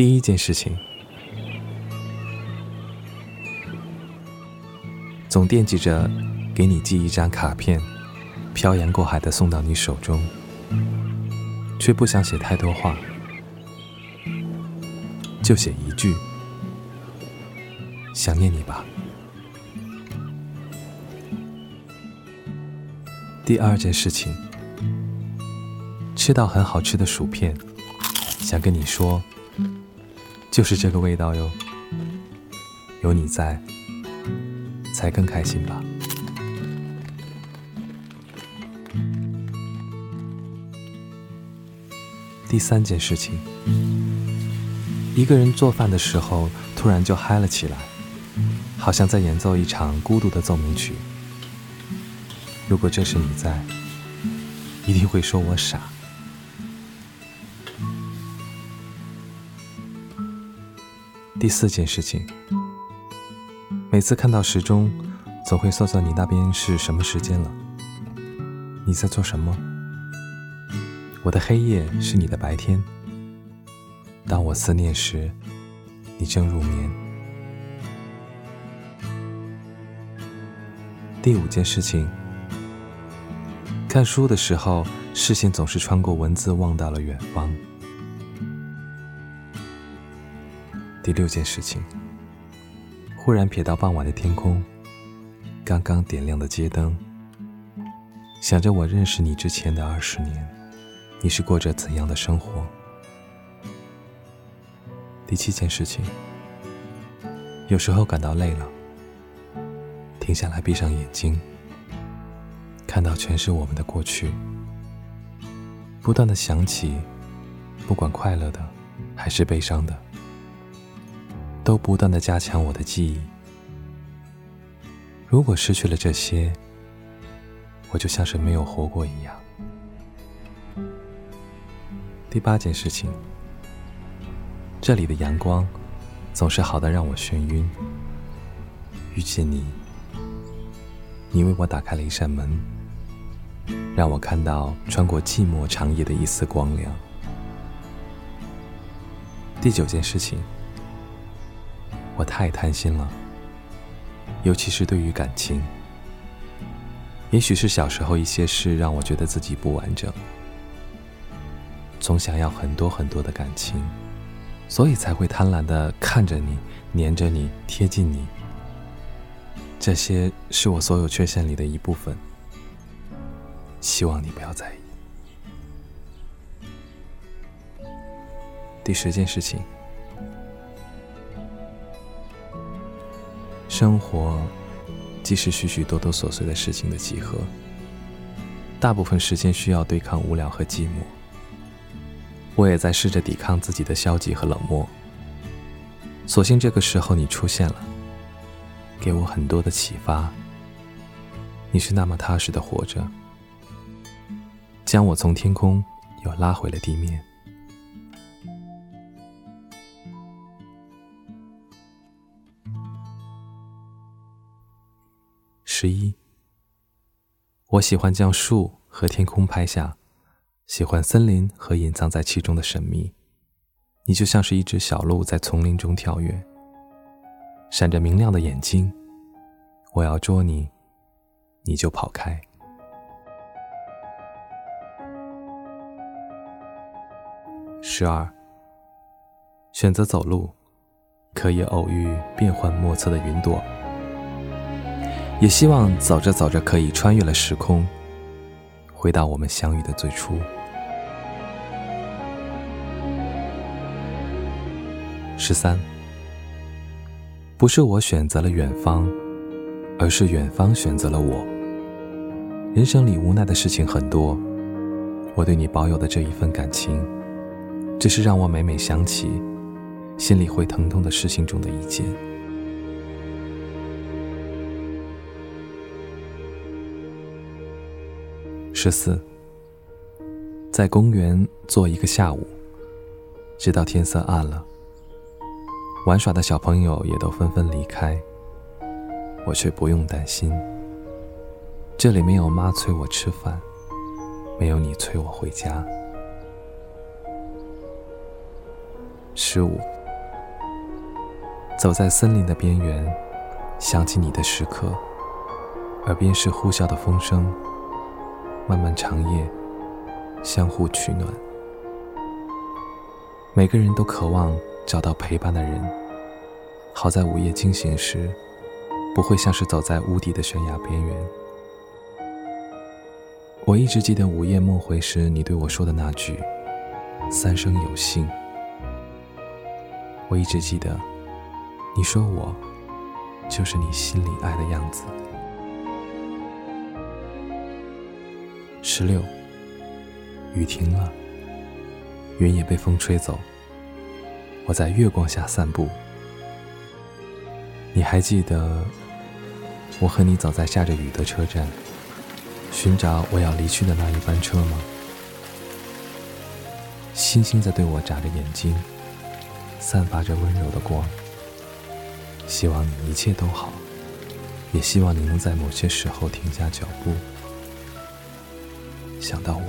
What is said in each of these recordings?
第一件事情，总惦记着给你寄一张卡片，漂洋过海的送到你手中，却不想写太多话，就写一句：想念你吧。第二件事情，吃到很好吃的薯片，想跟你说，就是这个味道哟。有你在，才更开心吧。第三件事情，一个人做饭的时候，突然就嗨了起来，好像在演奏一场孤独的奏鸣曲。如果这是你在，一定会说我傻。第四件事情，每次看到时钟，总会算算你那边是什么时间了。你在做什么？我的黑夜是你的白天。当我思念时，你正入眠。第五件事情。看书的时候，视线总是穿过文字，望到了远方。第六件事情，忽然瞥到傍晚的天空，刚刚点亮的街灯，想着我认识你之前的二十年，你是过着怎样的生活？第七件事情，有时候感到累了，停下来，闭上眼睛。看到全是我们的过去，不断的想起，不管快乐的还是悲伤的，都不断的加强我的记忆。如果失去了这些，我就像是没有活过一样。第八件事情，这里的阳光总是好的让我眩晕。遇见你，你为我打开了一扇门。让我看到穿过寂寞长夜的一丝光亮。第九件事情，我太贪心了，尤其是对于感情。也许是小时候一些事让我觉得自己不完整，总想要很多很多的感情，所以才会贪婪的看着你，黏着你，贴近你。这些是我所有缺陷里的一部分。希望你不要在意。第十件事情，生活既是许许多多琐碎的事情的集合，大部分时间需要对抗无聊和寂寞。我也在试着抵抗自己的消极和冷漠，所幸这个时候你出现了，给我很多的启发。你是那么踏实的活着。将我从天空又拉回了地面。十一，我喜欢将树和天空拍下，喜欢森林和隐藏在其中的神秘。你就像是一只小鹿在丛林中跳跃，闪着明亮的眼睛。我要捉你，你就跑开。十二，选择走路，可以偶遇变幻莫测的云朵，也希望走着走着可以穿越了时空，回到我们相遇的最初。十三，不是我选择了远方，而是远方选择了我。人生里无奈的事情很多，我对你保有的这一份感情。只是让我每每想起，心里会疼痛的事情中的一件。十四，在公园坐一个下午，直到天色暗了，玩耍的小朋友也都纷纷离开，我却不用担心。这里没有妈催我吃饭，没有你催我回家。十五，走在森林的边缘，想起你的时刻，耳边是呼啸的风声。漫漫长夜，相互取暖。每个人都渴望找到陪伴的人，好在午夜惊醒时，不会像是走在无底的悬崖边缘。我一直记得午夜梦回时你对我说的那句“三生有幸”。我一直记得，你说我就是你心里爱的样子。十六，雨停了，云也被风吹走。我在月光下散步。你还记得我和你走在下着雨的车站，寻找我要离去的那一班车吗？星星在对我眨着眼睛，散发着温柔的光。希望你一切都好，也希望你能在某些时候停下脚步。想到我，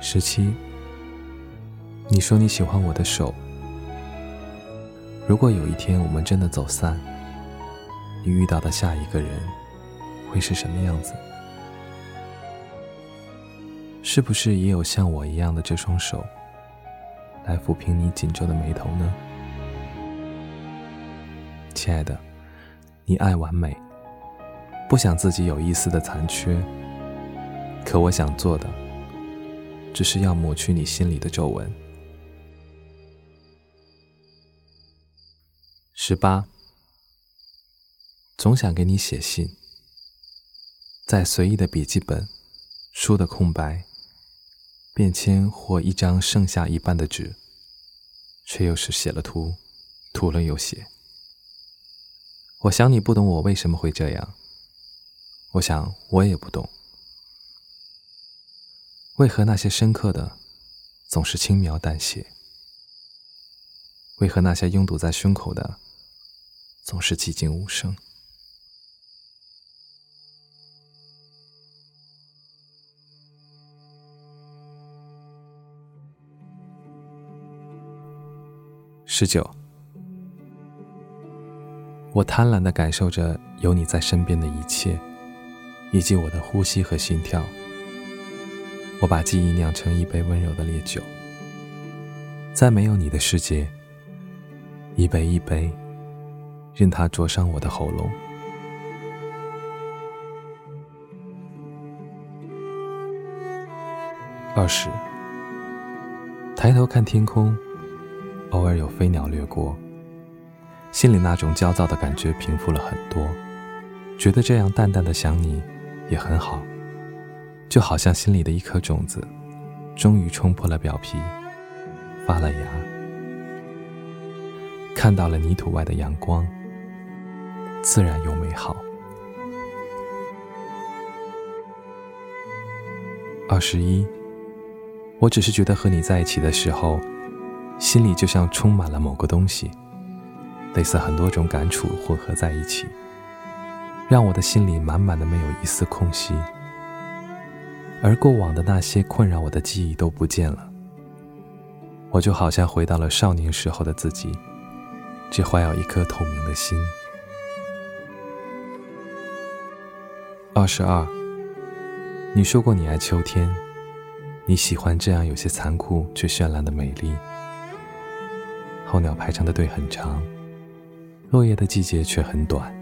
十七，你说你喜欢我的手。如果有一天我们真的走散，你遇到的下一个人会是什么样子？是不是也有像我一样的这双手，来抚平你紧皱的眉头呢？亲爱的。你爱完美，不想自己有一丝的残缺。可我想做的，只是要抹去你心里的皱纹。十八，总想给你写信，在随意的笔记本、书的空白、便签或一张剩下一半的纸，却又是写了涂，涂了又写。我想你不懂我为什么会这样。我想我也不懂，为何那些深刻的总是轻描淡写？为何那些拥堵在胸口的总是寂静无声？十九。我贪婪地感受着有你在身边的一切，以及我的呼吸和心跳。我把记忆酿成一杯温柔的烈酒，在没有你的世界，一杯一杯，任它灼伤我的喉咙。二十，抬头看天空，偶尔有飞鸟掠过。心里那种焦躁的感觉平复了很多，觉得这样淡淡的想你也很好，就好像心里的一颗种子，终于冲破了表皮，发了芽，看到了泥土外的阳光，自然又美好。二十一，我只是觉得和你在一起的时候，心里就像充满了某个东西。类似很多种感触混合在一起，让我的心里满满的没有一丝空隙，而过往的那些困扰我的记忆都不见了。我就好像回到了少年时候的自己，只怀有一颗透明的心。二十二，你说过你爱秋天，你喜欢这样有些残酷却绚烂的美丽。候鸟排成的队很长。落叶的季节却很短，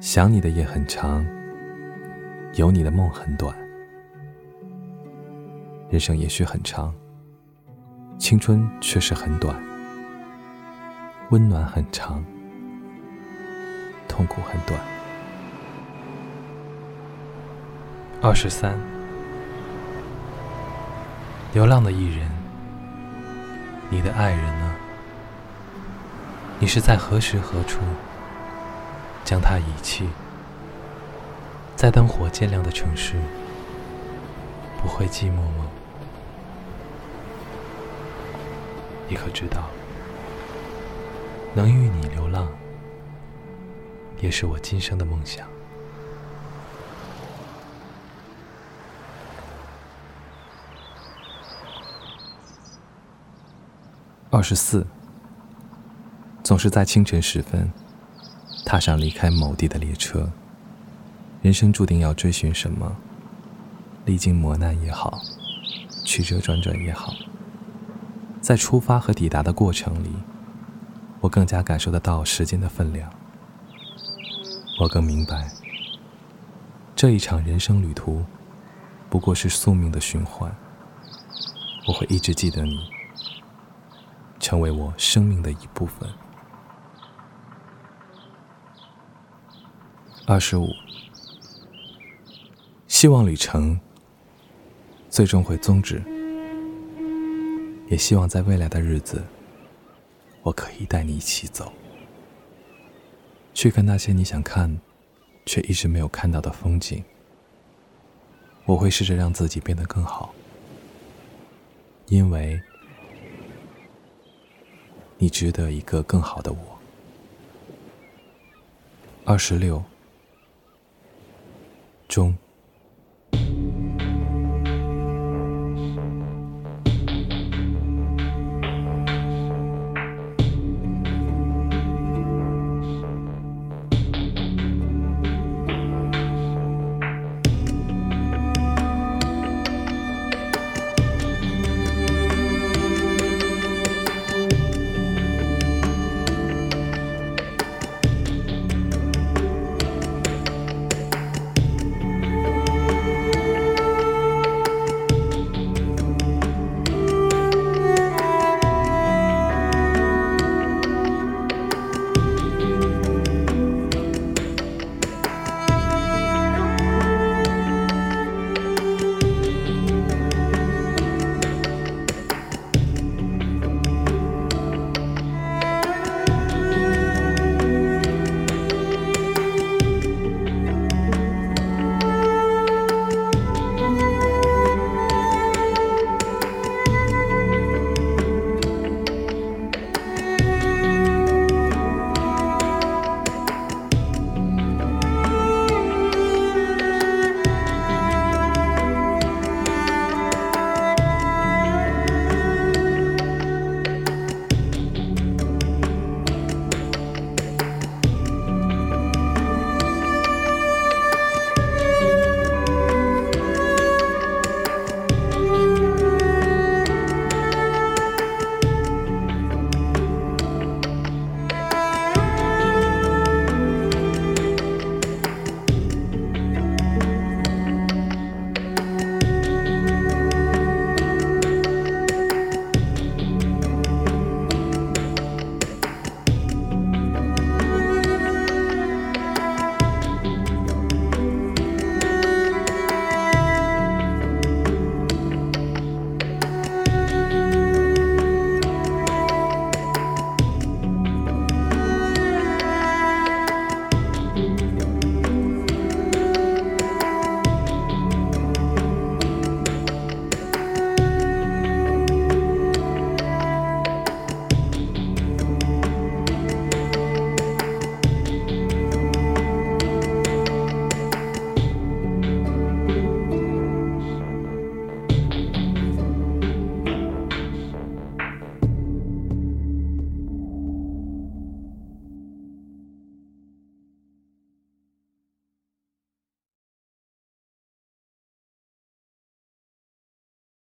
想你的夜很长，有你的梦很短。人生也许很长，青春却是很短。温暖很长，痛苦很短。二十三，流浪的艺人，你的爱人呢？你是在何时何处将它遗弃？在灯火渐亮的城市不会寂寞吗？你可知道能与你流浪也是我今生的梦想。二十四总是在清晨时分，踏上离开某地的列车。人生注定要追寻什么？历经磨难也好，曲折转转也好，在出发和抵达的过程里，我更加感受得到时间的分量。我更明白，这一场人生旅途，不过是宿命的循环。我会一直记得你。成为我生命的一部分。二十五，希望旅程最终会终止，也希望在未来的日子，我可以带你一起走，去看那些你想看却一直没有看到的风景。我会试着让自己变得更好，因为。你值得一个更好的我。二十六，中。